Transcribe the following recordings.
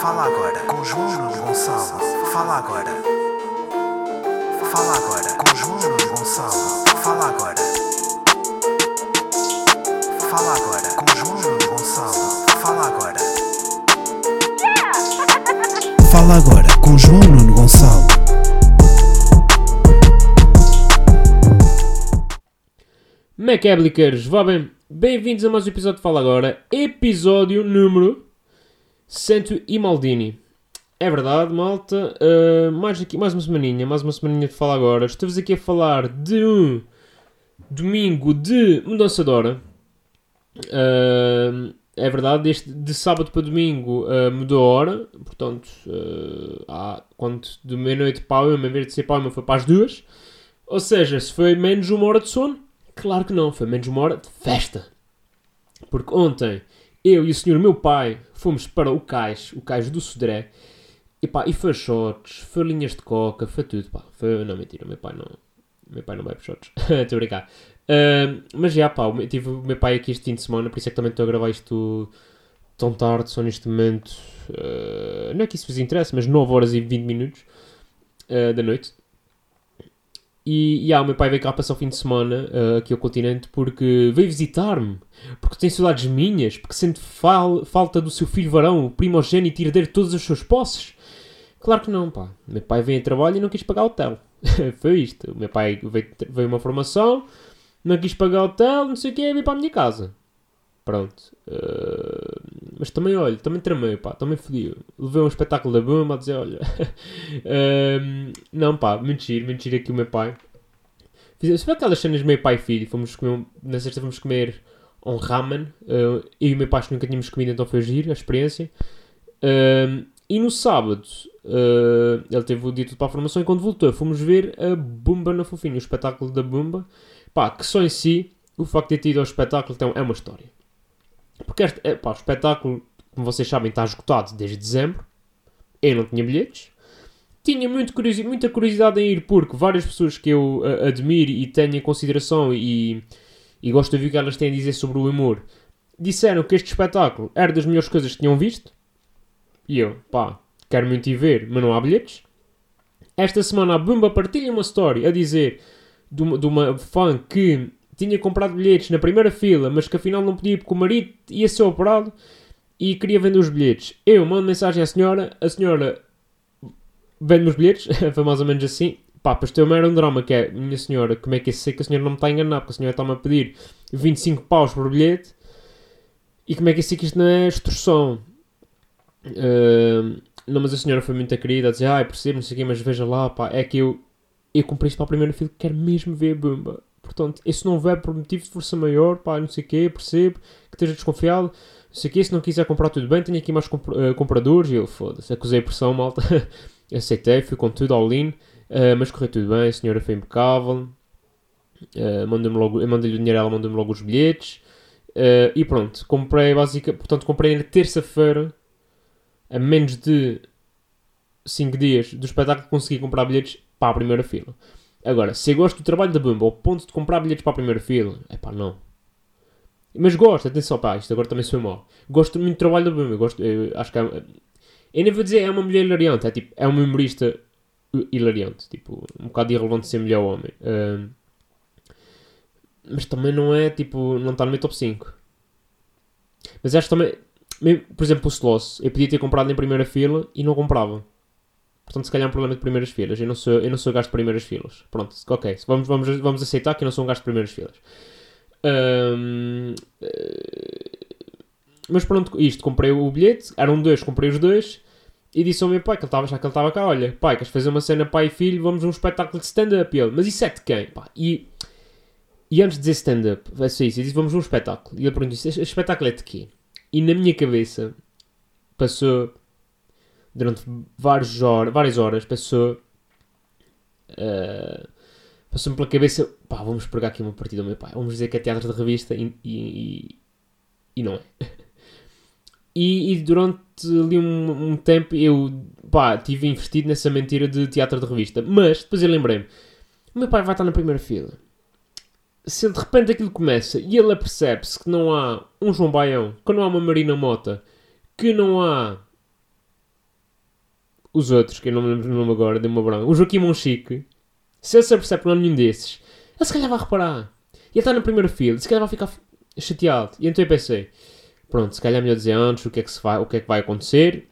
Fala agora com João Gonçalo. Fala agora. Fala agora com João Gonçalo. Fala agora. Fala agora com João Gonçalo. Fala agora. Fala agora com João Nuno Gonçalo. Macablicers, vá bem, bem-vindos a mais um episódio de Fala Agora, episódio número 100 e Maldini. É verdade, malta, uh, mais, aqui, mais uma semaninha, mais uma semaninha de Fala Agora. Estou-vos aqui a falar de um domingo de mudança de hora. Uh, é verdade, este, de sábado para domingo uh, mudou a hora, portanto, há, quando de meia-noite para uma, em vez de ser para uma, foi para as duas. Ou seja, se foi menos uma hora de sono, Claro que não, foi menos uma hora de festa. Porque ontem eu e o senhor meu pai fomos para o cais, o cais do Sodré, e pá, e foi shots, foi linhas de coca, foi tudo, pá. Foi, não, mentira, meu pai não, meu pai não bebe shots, estou a brincar. Uh, mas já, pá, eu tive o meu pai aqui este fim de semana, por isso é que também estou a gravar isto tão tarde, só neste momento, uh, não é que isso vos interesse, mas 9 horas e 20 minutos uh, da noite. E, e ah, o meu pai veio cá passar o fim de semana uh, aqui ao continente porque veio visitar-me, porque tem saudades minhas, porque sente fal falta do seu filho varão, o primogênito herdeiro de todas as suas posses. Claro que não, pá. O meu pai veio a trabalho e não quis pagar hotel. Foi isto. O meu pai veio, veio uma formação, não quis pagar hotel, não sei o quê, veio para a minha casa. Pronto. Uh, mas também, olha, também tramei, pá, também fodi. Levei um espetáculo da Bumba a dizer, olha. uh, não, pá, mentir, mentir aqui o meu pai. Fizemos foi aquelas cenas meio pai e filho. Fomos comer, na sexta fomos comer um ramen. Uh, eu e o meu pai nunca tínhamos comido, então foi giro a experiência. E no sábado, ele teve o dia tudo para a formação e quando voltou fomos ver a Bumba na Fofinha, o espetáculo da Bumba. Pá, que só em si, o facto de ter ido ao espetáculo então, é uma história. Porque este, é, pá, o espetáculo, como vocês sabem, está esgotado desde dezembro. Eu não tinha bilhetes. Tinha muito curiosi muita curiosidade em ir porque várias pessoas que eu uh, admiro e tenho em consideração e, e gosto de ouvir o que elas têm a dizer sobre o humor disseram que este espetáculo era das melhores coisas que tinham visto. E eu, pá, quero muito ir ver, mas não há bilhetes. Esta semana a Bumba partilha uma story a dizer de uma, de uma fã que tinha comprado bilhetes na primeira fila, mas que afinal não podia porque o marido ia ser operado e queria vender os bilhetes. Eu mando mensagem à senhora, a senhora vende-me os bilhetes, foi mais ou menos assim. Pá, depois tem era um drama que é, minha senhora, como é que é sei que a senhora não me está a enganar, porque a senhora está-me a pedir 25 paus por bilhete e como é que é sei que isto não é extorsão. Uh, não, mas a senhora foi muito querida a dizer, ah, percebo, não sei o quê, mas veja lá, pá, é que eu, eu comprei isto para a primeira fila, quero mesmo ver a Bumba. Portanto, esse não vai por motivo de força maior, pá, não sei o quê, percebo que esteja desconfiado, não sei o quê, se não quiser comprar tudo bem, tenho aqui mais comp uh, compradores, e eu, foda-se, acusei pressão, malta, aceitei, fui com tudo all in, uh, mas correu tudo bem, a senhora foi impecável, uh, mandou-me logo, mandei-lhe o dinheiro, ela mandou-me logo os bilhetes, uh, e pronto, comprei, basicamente, portanto, comprei na terça-feira, a menos de 5 dias do espetáculo, consegui comprar bilhetes para a primeira fila. Agora, se eu gosto do trabalho da Bumba ao ponto de comprar bilhetes para a primeira fila, é pá, não. Mas gosto, atenção, pá, isto agora também sou mal. Gosto muito do trabalho da Bumba, gosto, eu acho que é, eu nem vou dizer é uma mulher hilariante, é tipo, é uma humorista hilariante, tipo, um bocado irrelevante ser mulher ou homem. Uh, mas também não é, tipo, não está no meu top 5. Mas acho também, por exemplo, o Sloss, eu podia ter comprado em primeira fila e não comprava. Portanto, se calhar é um problema de primeiras filas. Eu não sou, eu não sou gasto de primeiras filas. Pronto, ok. Vamos, vamos, vamos aceitar que eu não sou um gasto de primeiras filas. Um, mas pronto, isto. Comprei o bilhete. Eram dois, comprei os dois. E disse ao meu pai, que ele estava que estava cá, olha, pai, queres fazer uma cena pai e filho, vamos a um espetáculo de stand-up. ele, mas isso é de quem? Pá, e, e antes de dizer stand-up, vai ser isso, eu disse, vamos a um espetáculo. E ele perguntou, este espetáculo é de quê? E na minha cabeça, passou durante várias horas, várias horas passou. Uh, Passou-me pela cabeça, pá, vamos pegar aqui uma partida ao meu pai, vamos dizer que é teatro de revista e, e, e não é. E, e, durante ali um, um, tempo eu, pá, tive investido nessa mentira de teatro de revista. Mas depois eu lembrei-me, o meu pai vai estar na primeira fila. Se de repente aquilo começa e ele apercebe-se que não há um João Baião, que não há uma Marina Mota, que não há os outros, que eu não me lembro o nome agora, deu uma branca. O Joaquim Monchique, se ele se apercebe é nenhum desses, ele se calhar vai reparar. E ele está na primeira fila, se calhar vai ficar chateado. E então eu pensei, pronto, se calhar é melhor dizer antes o que é que, se vai, o que, é que vai acontecer.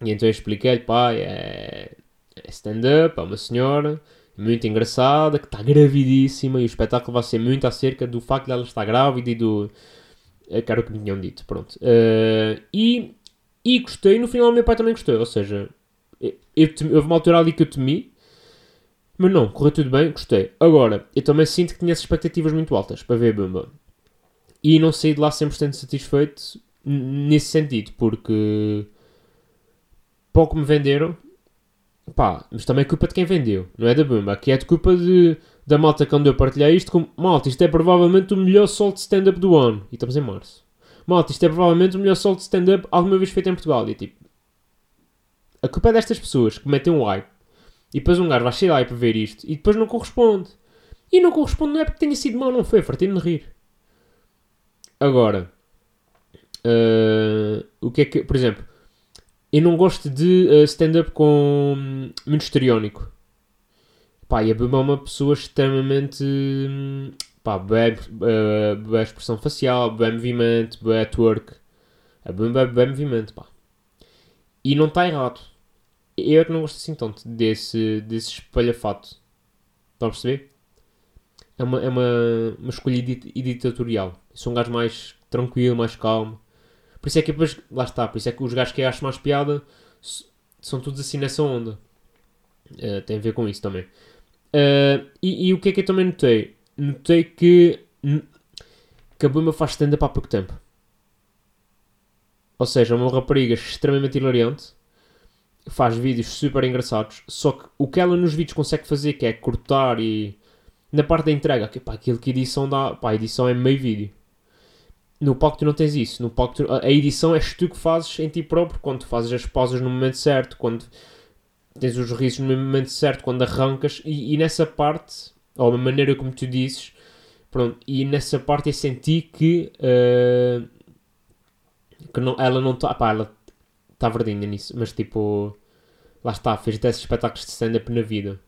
E então eu expliquei-lhe, pai, é, é stand-up, é uma senhora muito engraçada, que está gravidíssima e o espetáculo vai ser muito acerca do facto de ela estar grávida e do... É, que era o que me tinham dito, pronto. Uh, e, e gostei, no final o meu pai também gostou, ou seja, eu, eu, houve uma altura ali que eu temi, mas não, correu tudo bem, gostei. Agora, eu também sinto que tinha expectativas muito altas para ver a Bumba. E não saí de lá 100% satisfeito nesse sentido, porque pouco me venderam, pá, mas também é culpa de quem vendeu, não é da Bumba. Aqui é de culpa de, da malta que a partilhar isto como, malta, isto é provavelmente o melhor sol de stand-up do ano. E estamos em março. Malta, isto é provavelmente o melhor sol de stand-up alguma vez feito em Portugal. E tipo, a culpa é destas pessoas que metem um hype e depois um gajo vai de hype para ver isto e depois não corresponde. E não corresponde não é porque tenha sido mau, não foi, fartei-me de rir. Agora, uh, o que é que, por exemplo, eu não gosto de uh, stand-up com muito histriónico. Pá, e a Bumba é uma pessoa extremamente. Hum, pá, bem, uh, expressão facial, bem movimento, bem twerk. A Bumba é bem movimento, pá. E não está errado. Eu é que não gosto assim tanto desse, desse espalhafato. Estão a perceber? É uma, é uma, uma escolha editorial. sou um gajo mais tranquilo, mais calmo. Por isso é que depois, lá está, por isso é que os gajos que acham mais piada são todos assim nessa onda. Uh, tem a ver com isso também. Uh, e, e, o que é que eu também notei? Notei que, que a Bumba faz stand-up há pouco tempo. Ou seja, é uma rapariga extremamente hilariante, faz vídeos super engraçados, só que o que ela nos vídeos consegue fazer, que é cortar e na parte da entrega, que, pá, aquilo que edição dá, pá, a edição é meio vídeo. No palco tu não tens isso. No palco tu, a edição és tu que fazes em ti próprio, quando fazes as pausas no momento certo, quando tens os risos no momento certo, quando arrancas, e, e nessa parte, ou a maneira como tu dizes, pronto, e nessa parte eu senti que, uh, que não, ela não está, ela está verdinha nisso, mas tipo, lá está, fez 10 espetáculos de stand-up na vida.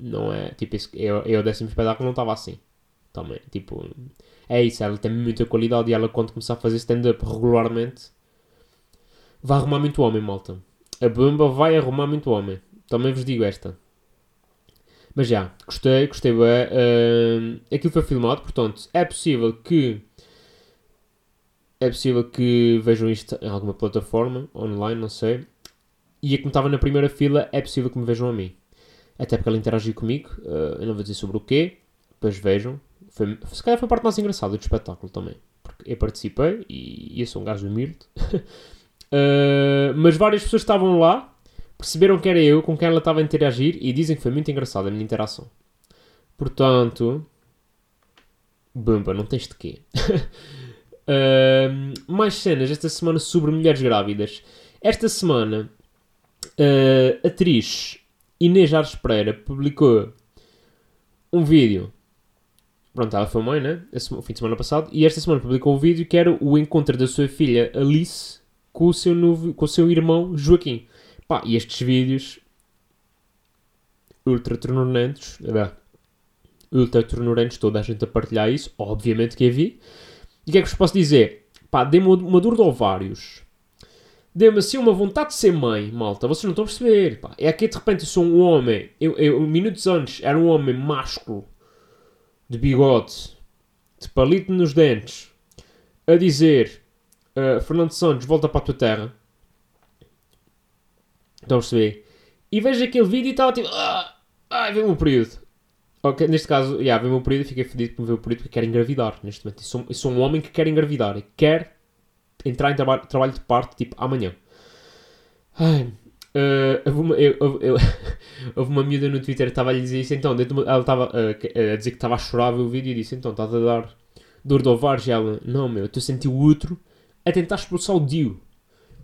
Não é, tipo, eu, eu o décimo espetáculo não estava assim. Também, tipo, é isso, ela tem muita qualidade e ela quando começar a fazer stand-up regularmente vai arrumar muito homem, malta. A Bumba vai arrumar muito homem. Também vos digo esta. Mas já, gostei, gostei bem. Uh, aquilo foi filmado, portanto, é possível que é possível que vejam isto em alguma plataforma online, não sei. E a que me estava na primeira fila, é possível que me vejam a mim. Até porque ela interagiu comigo, uh, eu não vou dizer sobre o quê, depois vejam. Foi, se calhar foi a parte mais engraçada do espetáculo também. Porque eu participei e, e eu sou um gajo humilde. uh, mas várias pessoas estavam lá, perceberam que era eu com quem ela estava a interagir e dizem que foi muito engraçada a minha interação. Portanto, Bumba, não tens de quê. mais cenas esta semana sobre mulheres grávidas. Esta semana, uh, a atriz Inês Ares Pereira publicou um vídeo Pronto, ela foi mãe, né? Esse, o fim de semana passado. E esta semana publicou um vídeo que era o encontro da sua filha Alice com o seu, novo, com o seu irmão Joaquim. Pá, e estes vídeos ultra tornurentos, é ultra tornurentos, toda a gente a partilhar isso, obviamente que a vi. E o que é que vos posso dizer? Pá, dei-me uma dor de ovários. Deu-me assim uma vontade de ser mãe, malta. Vocês não estão a perceber. Pá. É que de repente eu sou um homem. Eu, eu, minutos antes era um homem másculo de bigode, de palito nos dentes, a dizer uh, Fernando Santos, volta para a tua terra. Estão a perceber? E vejo aquele vídeo e estava tipo. Ah, ai, vem-me o período. Neste caso, yeah, vem-me o período e fiquei fedido por ver o período porque quero engravidar. Neste momento, eu sou, eu sou um homem que quer engravidar e quer entrar em traba trabalho de parte tipo amanhã. Ai, Uh, houve, uma, eu, eu, uma miúda no Twitter que estava a lhe dizer isso, então, dentro, ela estava uh, a dizer que estava a chorar o vídeo e disse, então, estás a dar dor de ovários? E ela, não, meu, estou a sentir o outro a tentar expulsar o Dio.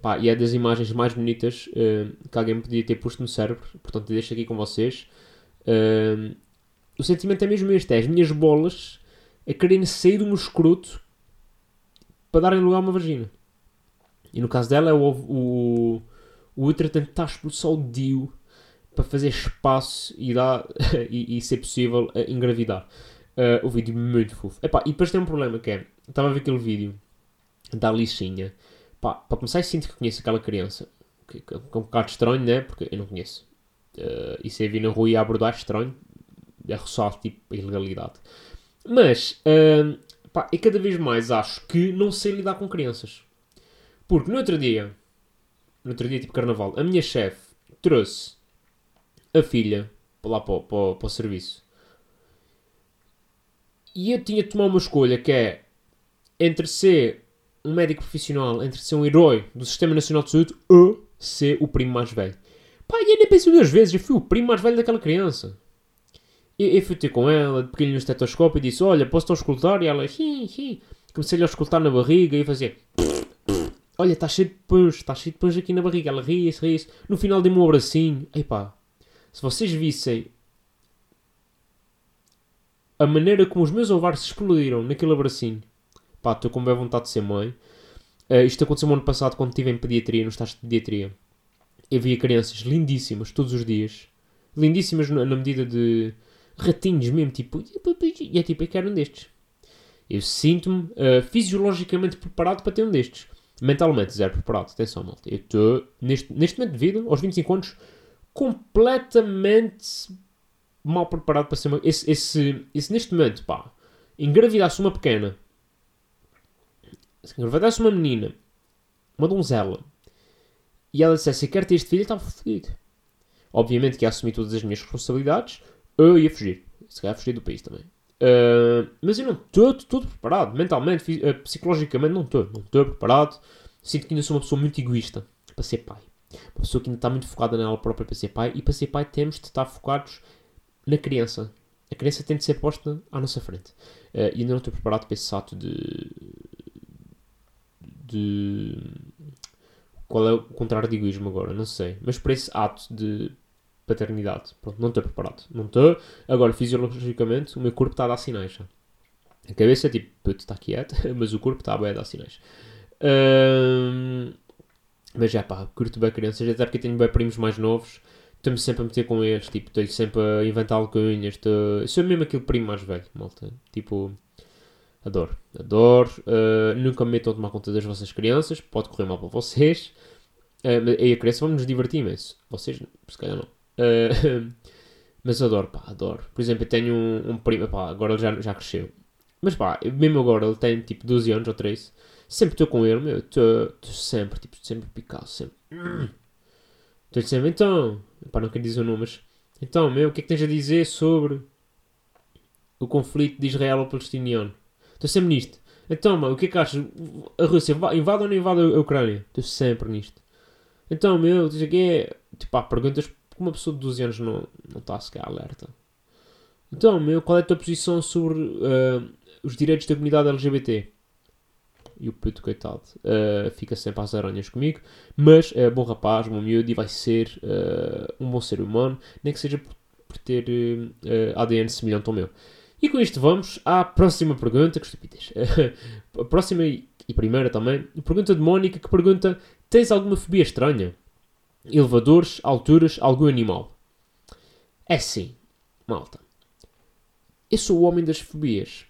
Pá, e é das imagens mais bonitas uh, que alguém podia ter posto no cérebro, portanto, deixo aqui com vocês. Uh, o sentimento é mesmo este, é as minhas bolas a quererem sair do meu escroto para darem lugar a uma vagina. E no caso dela é o, o o a tentar expulsar o Dio para fazer espaço e, dar, e, e ser possível engravidar. Uh, o vídeo muito fofo. Epá, e depois tem um problema que é, estava a ver aquele vídeo da lixinha. Pá, para começar, eu sinto que conheço aquela criança. Que, que, que é um bocado estranho, né? Porque eu não conheço. Uh, e se eu vir na rua e abordar, estranho. É ressalto, tipo, a ilegalidade. Mas, uh, pá, eu cada vez mais acho que não sei lidar com crianças. Porque no outro dia, no outro dia, tipo carnaval, a minha chefe trouxe a filha para lá para, para, para o serviço. E eu tinha de tomar uma escolha que é entre ser um médico profissional, entre ser um herói do Sistema Nacional de Saúde ou ser o primo mais velho. Pá, e eu nem pensei duas vezes, eu fui o primo mais velho daquela criança. Eu, eu fui ter com ela, peguei-lhe no estetoscópio e disse: Olha, posso-te auscultar? E ela, sim, sim. Comecei-lhe a auscultar na barriga e fazia. Olha, está cheio de pães, está cheio de pães aqui na barriga. Ela ria-se, ria-se. No final dei-me um abracinho. Ei pá, se vocês vissem a maneira como os meus ovários se explodiram naquele abracinho, pá, estou com bem vontade de ser mãe. Uh, isto aconteceu no ano passado quando estive em pediatria, no estágio de pediatria. Eu via crianças lindíssimas todos os dias. Lindíssimas na medida de ratinhos mesmo, tipo, e é tipo, eu quero um destes. Eu sinto-me uh, fisiologicamente preparado para ter um destes. Mentalmente, zero preparado. Atenção, malta. Eu estou, neste, neste momento de vida, aos 25 anos, completamente mal preparado para ser uma. Esse, esse, esse neste momento, pá, engravidasse uma pequena, se engravidasse uma menina, uma donzela, e ela dissesse: Eu quero ter este filho, eu estava fodido. Obviamente que ia assumir todas as minhas responsabilidades, eu ia fugir. Se calhar fugir do país também. Uh, mas eu não estou todo preparado. Mentalmente, uh, psicologicamente, não estou. Não estou preparado. Sinto que ainda sou uma pessoa muito egoísta para ser pai. Uma pessoa que ainda está muito focada nela própria para ser pai. E para ser pai temos de estar focados na criança. A criança tem de ser posta à nossa frente. Uh, e ainda não estou preparado para esse ato de. de. Qual é o contrário de egoísmo agora? Não sei. Mas para esse ato de paternidade. Pronto, não estou preparado. Não estou. Agora, fisiologicamente, o meu corpo está a dar sinais. A cabeça é tipo, puto, está quieto, mas o corpo está a dar sinais. Um, mas já pá, curto bem crianças, até porque tenho bem primos mais novos. Estou-me sempre a meter com eles, tipo, estou sempre a inventar alcunhas. Estou... Sou mesmo aquele primo mais velho, malta. Tipo, adoro, adoro. Uh, nunca me metam a tomar conta das vossas crianças, pode correr mal para vocês. Uh, e a criança vamos nos divertir imenso. Vocês, se calhar não. Uh, mas adoro, pá, adoro. Por exemplo, eu tenho um, um primo, pá, agora ele já, já cresceu. Mas pá, mesmo agora ele tem tipo 12 anos ou 13. Sempre estou com ele, meu, estou sempre, tipo, sempre picado, sempre. Estou sempre, então, pá, não quero dizer o nome, mas. Então, meu, o que é que tens a dizer sobre o conflito de Israel ou palestiniano? Estou sempre nisto. Então, mano, o que é que achas? A Rússia invade ou não invade a Ucrânia? Estou sempre nisto. Então, meu, diz aqui é. Tipo, há perguntas porque uma pessoa de 12 anos não, não está sequer alerta. Então, meu, qual é a tua posição sobre uh, os direitos da comunidade LGBT? E o puto, coitado, uh, fica sempre às aranhas comigo, mas é bom rapaz, bom miúdo e vai ser uh, um bom ser humano, nem que seja por, por ter ADN semelhante ao meu. E com isto vamos à próxima pergunta, que estupidez. a próxima e primeira também, pergunta de Mónica que pergunta: Tens alguma fobia estranha? Elevadores, alturas, algum animal. É sim, malta. Eu sou o homem das fobias.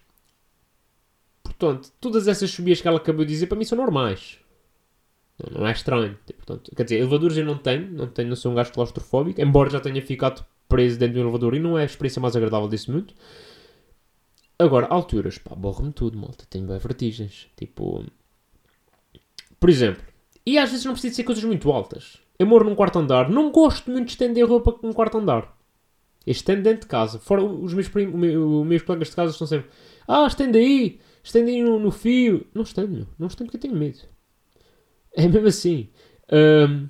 Portanto, todas essas fobias que ela acabou de dizer para mim são normais. Não, não é estranho. Portanto, quer dizer, elevadores eu não tenho, não tenho, não sou um gajo claustrofóbico, embora já tenha ficado preso dentro de um elevador e não é a experiência mais agradável desse mundo. Agora, alturas, pá, borro-me tudo, malta. Tenho bem vertigens. Tipo. Por exemplo, e às vezes não precisa ser coisas muito altas. Eu moro num quarto andar. Não gosto muito de estender roupa num quarto andar. Eu estendo dentro de casa. Fora os meus, primos, os meus colegas de casa estão sempre. Ah, estende aí. Estende aí no, no fio. Não estendo, Não estendo porque eu tenho medo. É mesmo assim. Um,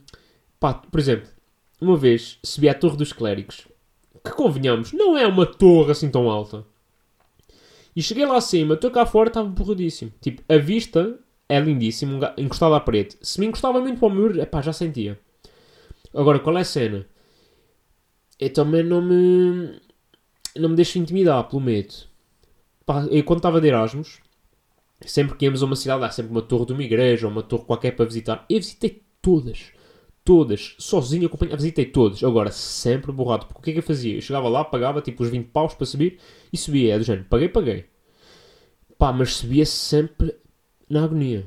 pá, por exemplo, uma vez subi à Torre dos Clérigos. Que convenhamos, não é uma torre assim tão alta. E cheguei lá acima, estou cá fora, estava borradíssimo. Tipo, a vista é lindíssimo, encostado à parede. Se me encostava muito para o muro, epá, já sentia. Agora, qual é a cena? Eu também não me. Não me deixo intimidar pelo medo. Eu quando estava de Erasmus, sempre que íamos a uma cidade, há sempre uma torre de uma igreja ou uma torre qualquer para visitar. Eu visitei todas. todas, sozinho, acompanhei, visitei todas. Agora, sempre borrado. Porque o que é que eu fazia? Eu chegava lá, pagava tipo os 20 paus para subir e subia. É do género, paguei, paguei. Pá, mas subia sempre na agonia.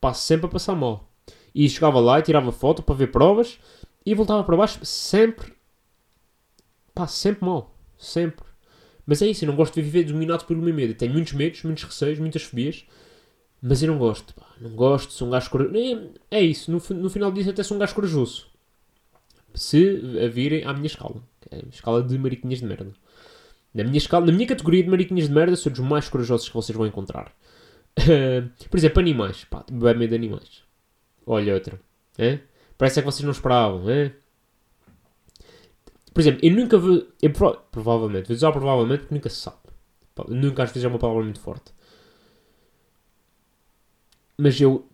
Pá, sempre a passar mal. E chegava lá e tirava foto para ver provas e voltava para baixo sempre. Pá, sempre mal. Sempre. Mas é isso, eu não gosto de viver dominado pelo meu medo. Eu tenho muitos medos, muitos receios, muitas fobias. Mas eu não gosto, pá. Não gosto, sou um gajo corajoso. É isso, no, no final disso até sou um gajo corajoso. Se a virem à minha escala. É a escala de mariquinhas de merda. Na minha escala, na minha categoria de mariquinhas de merda, sou dos mais corajosos que vocês vão encontrar. Por exemplo, animais. Pá, bem medo de animais. Olha outra. É? Parece é que vocês não esperavam, é? Por exemplo, eu nunca vou. Eu, provavelmente, vou dizer provavelmente porque nunca se sabe. Nunca às vezes é uma palavra muito forte. Mas eu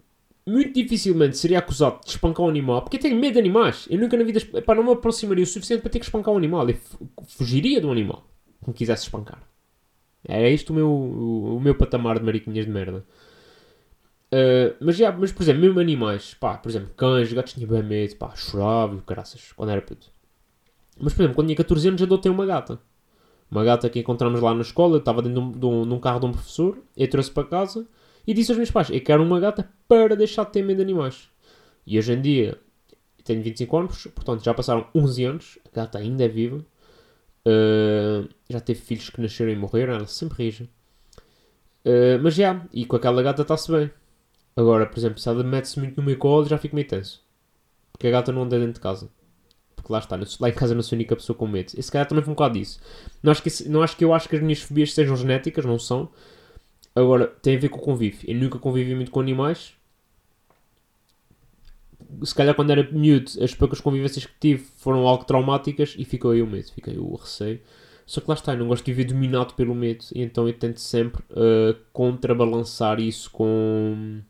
muito dificilmente seria acusado de espancar um animal porque eu tenho medo de animais. Eu nunca na vida. Epá, não me aproximaria o suficiente para ter que espancar um animal. Eu fugiria de um animal que me quisesse espancar. É isto o meu, o, o meu patamar de mariquinhas de merda. Uh, mas, já, mas, por exemplo, mesmo animais, pá, por exemplo, cães, gatos tinha bem medo, pá, chorava, caraças, quando era puto. Mas, por exemplo, quando tinha 14 anos, adotei uma gata. Uma gata que encontramos lá na escola, estava dentro de um, de um, carro de um professor, eu trouxe para casa e disse aos meus pais: Eu quero uma gata para deixar de ter medo de animais. E hoje em dia, tenho 25 anos, portanto já passaram 11 anos, a gata ainda é viva. Uh, já teve filhos que nasceram e morreram, ela sempre rija. Uh, mas já, e com aquela gata está-se bem. Agora, por exemplo, se ela mete-se muito no meu colo, já fico meio tenso. Porque a gata não anda dentro de casa. Porque lá está, lá em casa não sou a única pessoa com medo. Esse cara também foi um bocado disso. Não acho, que, não acho que eu acho que as minhas fobias sejam genéticas, não são. Agora, tem a ver com o convívio. Eu nunca convivi muito com animais. Se calhar quando era miúdo, as poucas convivências que tive foram algo traumáticas e ficou aí o medo, ficou aí o receio. Só que lá está, eu não gosto de viver dominado pelo medo e então eu tento sempre uh, contrabalançar isso com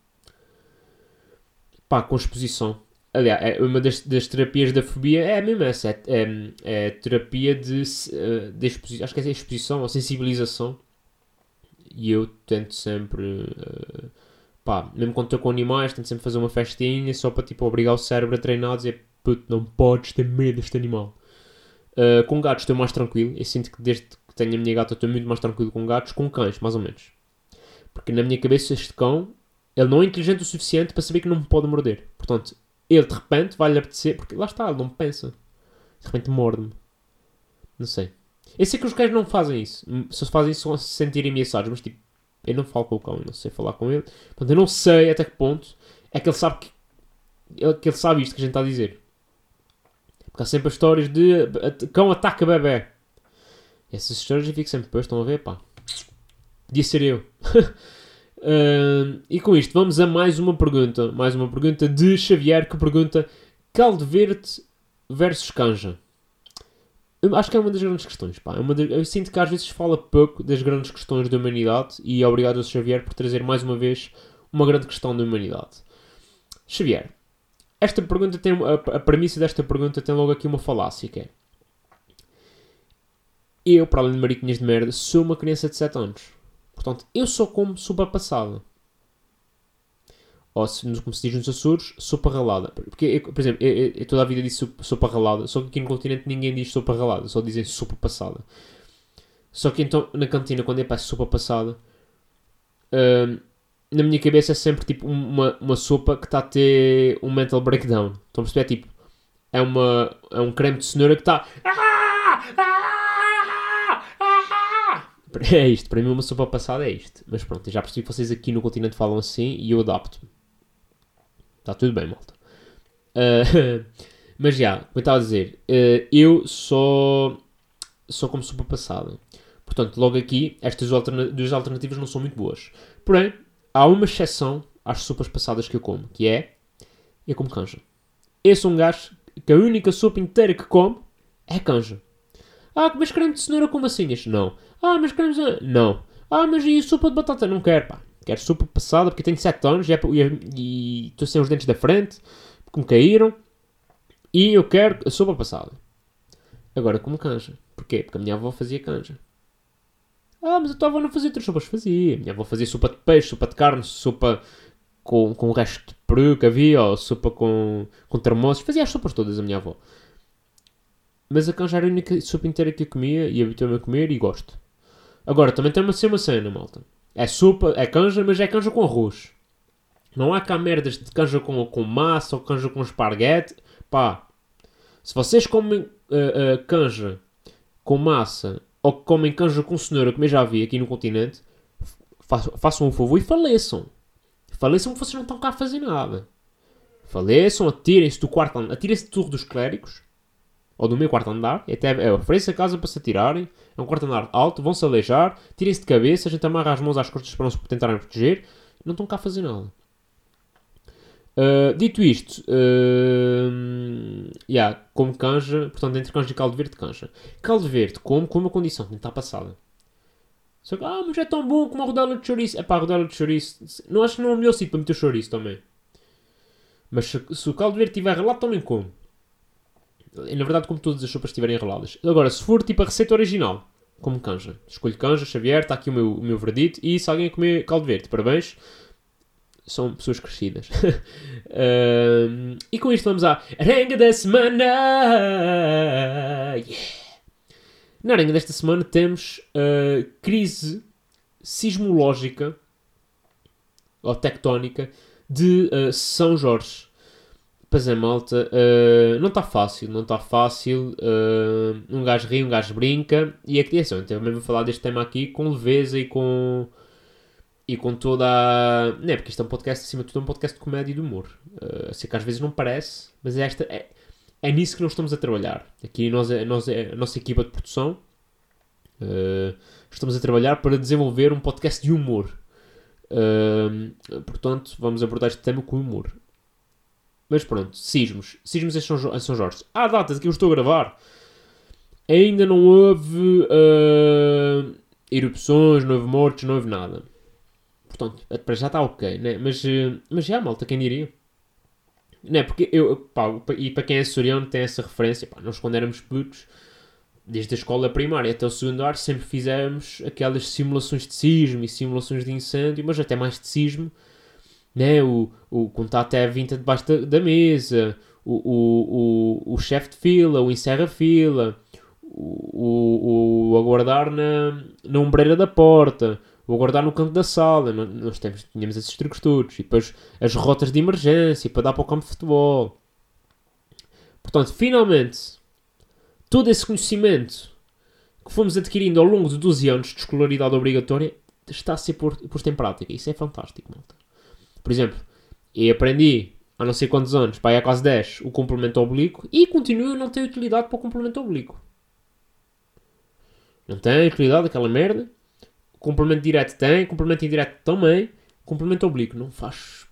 pá, com exposição. Aliás, é uma das, das, terapias da fobia é mesmo essa, é, é, é terapia de, eh, de exposição, acho que é exposição ou sensibilização. E eu tento sempre, uh, pá, mesmo quando estou com animais, tento sempre fazer uma festinha só para tipo obrigar o cérebro a treinar, a dizer, puto, não podes ter medo deste animal. Uh, com gatos estou mais tranquilo, eu sinto que desde que tenho a minha gata estou muito mais tranquilo com gatos, com cães, mais ou menos. Porque na minha cabeça este cão ele não é inteligente o suficiente para saber que não me pode morder. Portanto, ele de repente vai-lhe apetecer, porque lá está, ele não pensa. De repente morde-me. Não sei. Eu sei que os cães não fazem isso. Se fazem isso, se sentir ameaçados. Mas tipo, eu não falo com o cão, eu não sei falar com ele. Portanto, eu não sei até que ponto é que ele sabe que, ele, que ele sabe isto que a gente está a dizer. Porque há sempre as histórias de cão ataca bebê. Essas histórias eu fico sempre, depois estão a ver, pá. Podia ser eu. Uh, e com isto, vamos a mais uma pergunta. Mais uma pergunta de Xavier que pergunta: Caldo Verde versus Canja. Acho que é uma das grandes questões. Pá. É. Eu sinto que às vezes fala pouco das grandes questões da humanidade e obrigado a Xavier por trazer mais uma vez uma grande questão da humanidade. Xavier, esta pergunta tem a, a premissa desta pergunta tem logo aqui uma falácia que é eu, para além de mariquinhas de merda, sou uma criança de 7 anos. Portanto, eu só como sopa passada. Ou, se, como se diz nos Açores, sopa ralada. Porque, eu, por exemplo, eu, eu, toda a vida disse sopa ralada, só que aqui no continente ninguém diz sopa ralada, só dizem sopa passada. Só que então, na cantina, quando eu peço sopa passada, hum, na minha cabeça é sempre tipo uma, uma sopa que está a ter um mental breakdown. Estão a perceber? É tipo, é, uma, é um creme de cenoura que está. Ah! Ah! É isto, para mim uma sopa passada é isto. Mas pronto, já percebi que vocês aqui no continente falam assim e eu adapto-me. Está tudo bem, malta. Uh, mas já, como eu estava a dizer, uh, eu só, só como passada. Portanto, logo aqui, estas duas alternativas não são muito boas. Porém, há uma exceção às sopas passadas que eu como, que é eu como canja. Eu sou um gajo que a única sopa inteira que como é canja. Ah, mas creme de cenoura como assim? Não. Ah, mas queremos. Não. Ah, mas e sopa de batata? Não quero, pá. Quero sopa passada porque tenho 7 anos é e estou sem os dentes da frente porque me caíram. E eu quero a sopa passada. Agora como canja. Porquê? Porque a minha avó fazia canja. Ah, mas a tua avó não fazia outras sopas? Fazia. A minha avó fazia sopa de peixe, sopa de carne, sopa com, com o resto de peru que havia, ou sopa com, com termossos. Fazia as sopas todas a minha avó. Mas a canja era a única sopa inteira que eu comia e habituei-me a comer e gosto. Agora, também tem uma ser uma cena, malta. É sopa, é canja, mas é canja com arroz. Não há cá merdas de canja com, com massa ou canja com esparguete. Pá, se vocês comem uh, uh, canja com massa ou comem canja com cenoura, como eu já vi aqui no continente, fa façam um favor e faleçam. Faleçam que vocês não estão cá a fazer nada. Faleçam, atirem-se do quarto atirem-se de turro dos clérigos, ou do meu quarto andar, até é, ofereço a casa para se atirarem, é um quarto andar alto, vão-se aleijar, tirem-se de cabeça, a gente amarra as mãos às costas para não se tentarem proteger, não estão cá a fazer nada. Uh, dito isto, uh, yeah, como canja, portanto, entre canja e caldo verde, canja. Caldo verde, como com uma condição, não está passada. Só que, ah, mas é tão bom como a rodela de chouriço. É pá, a rodela de chouriço, não acho que não é o melhor sítio para meter chouriço também. Mas se, se o caldo verde estiver relado, também como. Na verdade, como todas as sopas estiverem reladas. Agora, se for tipo a receita original, como canja. Escolho canja, Xavier, está aqui o meu, o meu verdito. E se alguém comer caldo verde, parabéns são pessoas crescidas. uh, e com isto vamos à arenga da semana. Yeah. Na arenga desta semana temos a crise sismológica ou tectónica de uh, São Jorge. Pois é, malta, uh, não está fácil, não está fácil. Uh, um gajo ri, um gajo brinca. E é que atenção, também vou falar deste tema aqui com leveza e com e com toda a. Não é porque isto é um podcast, acima de tudo, é um podcast de comédia e de humor. Uh, sei que às vezes não parece, mas é, esta, é, é nisso que nós estamos a trabalhar. Aqui nós, nós, a nossa equipa de produção uh, estamos a trabalhar para desenvolver um podcast de humor. Portanto, vamos abordar este tema com humor. Mas pronto, sismos. Sismos em São, São Jorge. Há datas que eu estou a gravar. Ainda não houve uh, erupções, não houve mortes, não houve nada. Portanto, para já está ok, né? Mas, eh, mas já, malta, quem diria? Né? Porque eu, pá, e para quem é soriano tem essa referência, pá, nós quando éramos putos, desde a escola primária até o secundário, sempre fizemos aquelas simulações de sismo e simulações de incêndio, mas até mais de sismo, né? O, o contar até a vinta debaixo da, da mesa, o, o, o, o chefe de fila, o encerra-fila, o, o, o aguardar na, na ombreira da porta, vou guardar no canto da sala. Nós temos, tínhamos esses truques todos. E depois as rotas de emergência para dar para o campo de futebol. Portanto, finalmente, todo esse conhecimento que fomos adquirindo ao longo de 12 anos de escolaridade obrigatória está a ser posto em prática. Isso é fantástico, malta. Por exemplo, eu aprendi há não sei quantos anos, para aí há quase 10, o complemento oblíquo e continuo a não ter utilidade para o complemento oblíquo. Não tem utilidade aquela merda. Complemento direto tem, complemento indireto também. Complemento oblíquo não faz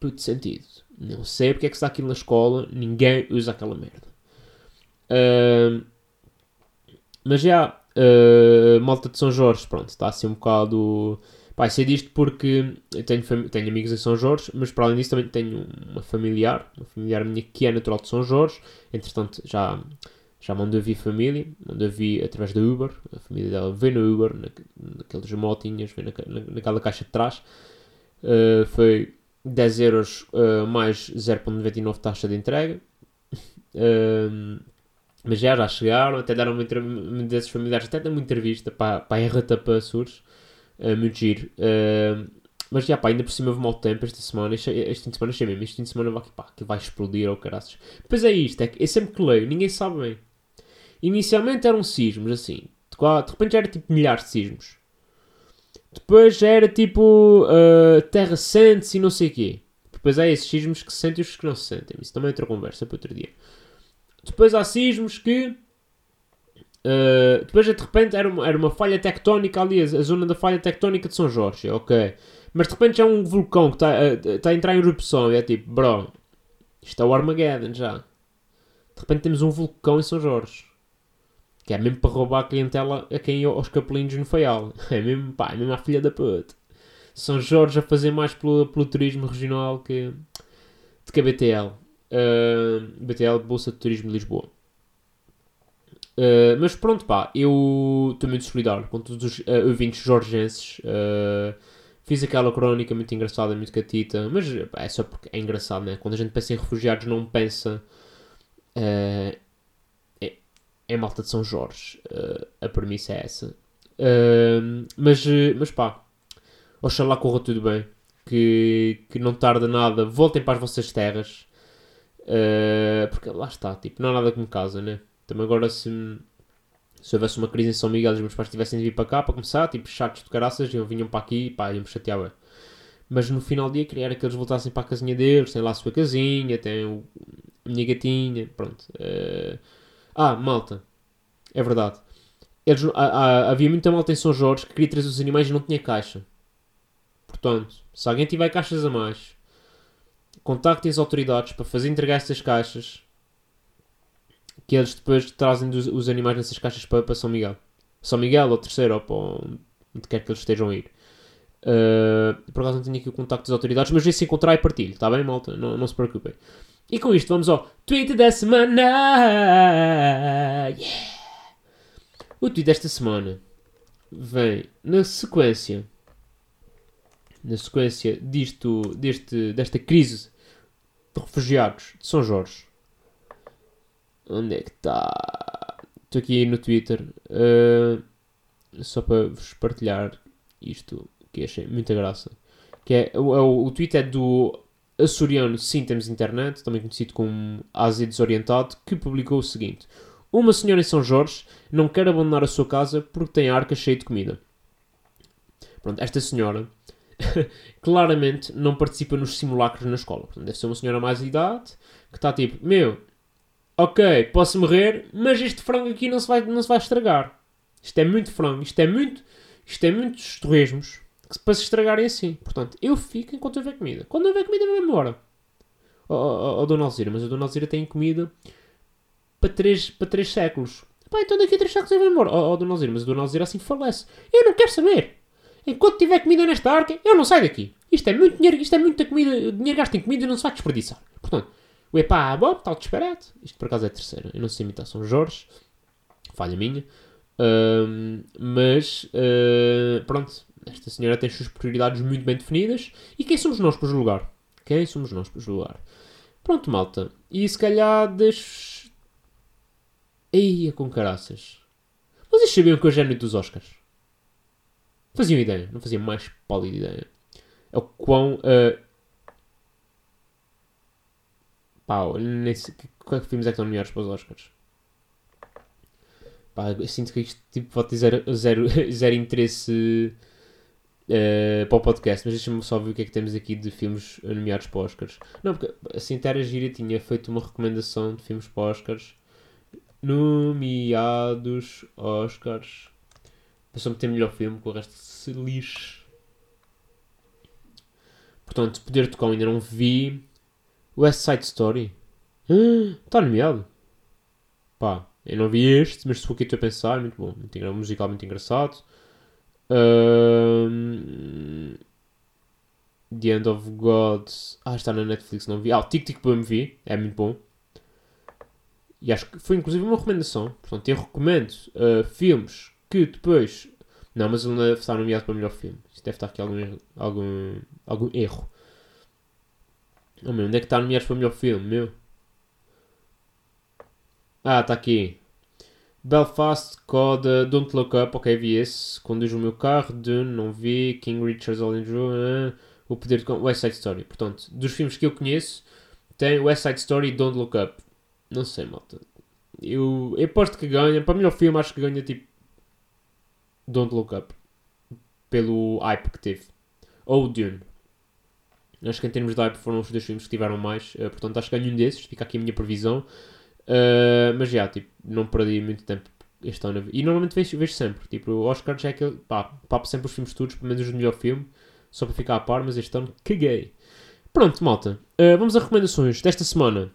puto sentido. Não sei porque é que está aquilo na escola, ninguém usa aquela merda. Uh, mas já, uh, Malta de São Jorge, pronto, está assim um bocado. Pai, sei disto porque tenho, tenho amigos em São Jorge, mas para além disso também tenho uma familiar, uma familiar minha que é natural de São Jorge, entretanto já já mandou vir família, mandou vir através da Uber, a família dela vem no Uber, na, naqueles motinhas, vem na, na, naquela caixa de trás. Uh, foi 10 euros uh, mais 0.99 taxa de entrega. Uh, mas já, já chegaram, até deram uma desses familiares, até deram uma entrevista para, para a RTP Sures, uh, muito giro. Uh, mas já, pá, ainda por cima houve mau tempo esta semana. Este, fim de semana achei mesmo. Este fim de semana vai, pá, que vai explodir ou oh, caraças. Depois é isto, é que eu sempre que leio, ninguém sabe bem. Inicialmente eram sismos, assim. De repente já era tipo milhares de sismos. Depois já era tipo uh, terra sente e não sei o quê. Depois há esses sismos que se sentem e os que não se sentem. Isso também é outra conversa para outro dia. Depois há sismos que. Uh, depois de repente era uma, era uma falha tectónica ali, a, a, zona da falha tectónica de São Jorge, ok. Mas de repente já é um vulcão que está uh, tá a entrar em erupção e é tipo, bro, isto é o Armageddon já. De repente temos um vulcão em São Jorge. Que é mesmo para roubar a clientela a quem aos capelinhos no Faial. É mesmo, pá, é mesmo a filha da puta. São Jorge a fazer mais pelo, pelo turismo regional que, que a BTL. Uh, BTL, Bolsa de Turismo de Lisboa. Uh, mas pronto, pá, eu estou muito solidário com todos os uh, ouvintes jorgenses. Uh, Fiz aquela crónica muito engraçada, muito catita, mas pá, é só porque é engraçado, né? Quando a gente pensa em refugiados, não pensa eh, é, é malta de São Jorge. Eh, a premissa é essa. Eh, mas, eh, mas pá, oxalá corra tudo bem. Que, que não tarda nada, voltem para as vossas terras. Eh, porque lá está, tipo, não há nada como casa, né? Também agora se, se houvesse uma crise em São Miguel e os meus pais tivessem de vir para cá para começar, tipo, chatos de caraças, iam, vinham para aqui e pá, iam-me chatear bem. Mas no final do dia queria que eles voltassem para a casinha deles, têm lá a sua casinha, têm o, a minha gatinha, pronto. Eh, ah, malta, é verdade. Eles, há- há- havia muita malta em São Jorge que queria trazer os animais e não tinha caixa. Portanto, se alguém tiver caixas a mais, contactem as autoridades para fazer entregar essas caixas que eles depois trazem dos- os animais nessas caixas para, para São Miguel. São Miguel ou Terceiro ou para onde quer que eles estejam a ir. Uh, por acaso não tenho aqui o contacto das autoridades, mas se encontrar e partilho, está bem, malta? Não, não se preocupem. E com isto vamos ao tweet da semana. Yeah! O tweet desta semana vem na sequência na sequência disto, deste, desta crise de refugiados de São Jorge. Onde é que está? Estou aqui no Twitter uh, só para vos partilhar isto que achei muita graça. Que é, é o, o tweet é do açoriano Symptoms Internet, também conhecido como Ásia Desorientado, que publicou o seguinte: Uma senhora em São Jorge não quer abandonar a sua casa porque tem a arca cheia de comida. Pronto, esta senhora claramente não participa nos simulacros na escola. Portanto, deve ser uma senhora mais de idade que está tipo: Meu, ok, posso morrer, mas este frango aqui não se vai, não se vai estragar. Isto é muito frango, isto é muito, isto é muitos torresmos para se estragarem assim. Portanto, eu fico enquanto houver comida. Quando houver comida, vou embora. Ó oh, oh, Dona Alzira, mas a Dona Alzira tem comida para 3 para três séculos. Pá, então daqui a 3 séculos eu vou embora. Ó oh, Dona Alzira, mas a Dona Alzira assim falece. Eu não quero saber. Enquanto tiver comida nesta arca, eu não saio daqui. Isto é muito dinheiro, isto é muita comida. Dinheiro gasto em comida não se vai desperdiçar. Portanto, o epá, bom, tal disparate. Isto por acaso é a terceira. Eu não sei imitar São Jorge. Falha minha. Ahm, mas, ah, pronto. Esta senhora tem as suas prioridades muito bem definidas. E quem somos nós para julgar? Quem somos nós para julgar? Pronto, malta. E se calhar deixo... Eia, com caraças. Vocês sabiam que hoje é dos Oscars? Faziam ideia. Não fazia mais pálida ideia. É o quão... ah, Pá, eu nem sei... Que, que filmes é que estão nomeados para os Oscars? Pá, eu sinto que isto tipo, pode ter zero, zero, zero interesse eh, para o podcast, mas deixa-me só ver o que é que temos aqui de filmes nomeados para Oscars. Não, porque a Sintera Gira tinha feito uma recomendação de filmes para Oscars. Nomeados Oscars. Passou-me ter melhor filme, com o resto se lixe. Portanto, Poder de Cão ainda não vi. West Side Story. Está nomeado. Pá, eu não vi este, mas o estou a pensar, muito bom. Muito, um musical muito engraçado. Ahm, The End of God. Ah, está na Netflix, não vi. Ah, o Tic Tic Boom vi. É muito bom. E acho que foi inclusive uma recomendação. Portanto, eu recomendo ah, filmes que depois. Não, mas ele estar nomeado para melhor filme. Isto deve estar aqui algum. Algum, algum erro. Oh, meu, onde é que está nomeado para melhor filme, meu? Ah, está aqui. Belfast, Coda, Don't Look Up, ok, vi esse. Conduz o meu carro, Dune, não vi. King Richard's All in Drew, ah, O Poder de West Side Story. Portanto, dos filmes que eu conheço, tem West Side Story e Don't Look Up. Não sei, malta. Eu, eu aposto que ganha. Para melhor filme, acho que ganha tipo. Don't Look Up. Pelo hype que teve. Ou Dune. Acho que em termos de hype foram os dois filmes que tiveram mais. eh, portanto, acho que ganho um desses. Fica aqui a minha previsão. Uh, mas já, tipo, não perdi muito tempo este ano. E normalmente vejo, vejo sempre. Tipo, o Oscar já é aquele. Pá, papo sempre os filmes todos, pelo menos os de melhor filme. Só para ficar a par, mas este ano caguei. Pronto, malta. Uh, vamos a recomendações desta semana.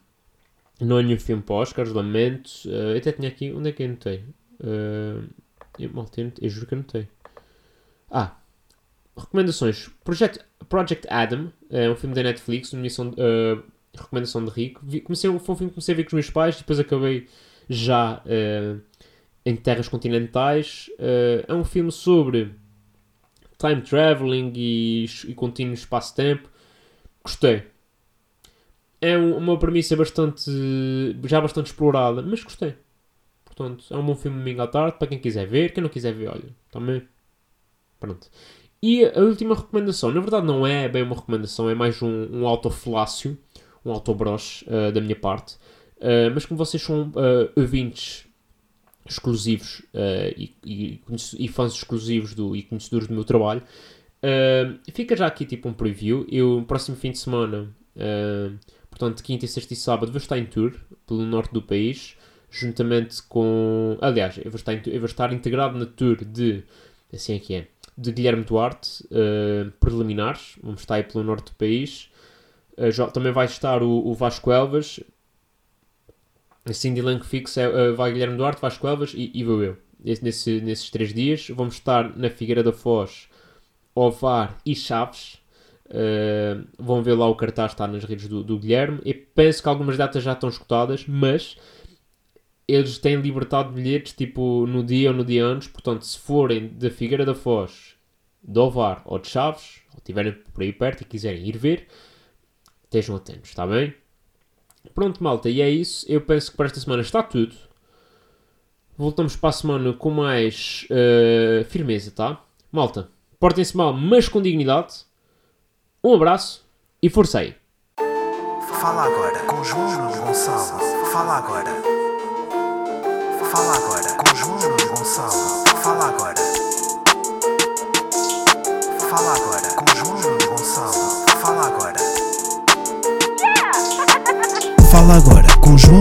Não é nenhum filme para Oscars, lamento. Uh, eu até tinha aqui. Onde é que eu anotei? Uh, eu, malta, eu, eu juro que anotei. Ah, recomendações. Project, Project Adam é um filme da Netflix, uh, recomendação de Rico. Vi, comecei, foi um filme que comecei a ver com os meus pais depois acabei já uh, em terras continentais. Uh, é um filme sobre time traveling e, e contínuo espaço-tempo. Gostei. É um- uma premissa bastante. já bastante explorada, mas gostei. Portanto, é um bom filme domingo à tarde para quem quiser ver. Quem não quiser ver, olha, também. Pronto. E a última recomendação, na verdade não é bem uma recomendação, é mais um, um autofalácio, um autobroche uh, da minha parte. Uh, mas como vocês são uh, ouvintes exclusivos uh, e, e, e fãs exclusivos do, e conhecedores do meu trabalho, fica já aqui tipo um preview. Eu, no próximo fim de semana, portanto, quinta, sexta e sábado, vou estar em tour pelo norte do país, juntamente com. Aliás, eu vou estar, eu vou estar integrado na tour de. Assim é que é. De Guilherme Duarte, uh, preliminares. Vamos estar aí pelo norte do país. Uh, também vai estar o, o Vasco Elvas, assim de elenco fixo é, uh, vai Guilherme Duarte, Vasco Elvas e, e vou eu. Esse- nesse- nesses três dias vamos estar na Figueira da Foz, Ovar e Chaves. Uh, vão ver lá o cartaz está nas redes do, do Guilherme. E penso que algumas datas já estão escutadas, mas eles têm libertado bilhetes tipo no dia ou no dia antes. Portanto, se forem da Figueira da Foz, de Ovar ou de Chaves, ou estiverem por aí perto e quiserem ir ver, estejam atentos, está bem? Pronto, malta, e é isso. Eu penso que para esta semana está tudo. Voltamos para a semana com mais eh, firmeza, tá? Malta, portem-se mal, mas com dignidade. Um abraço e aí. Fala agora com João Gonçalo. Fala agora. Fala agora com João Nuno Gonçalo. Fala agora. Fala agora com João Nuno Gonçalo. Fala agora. Fala agora com João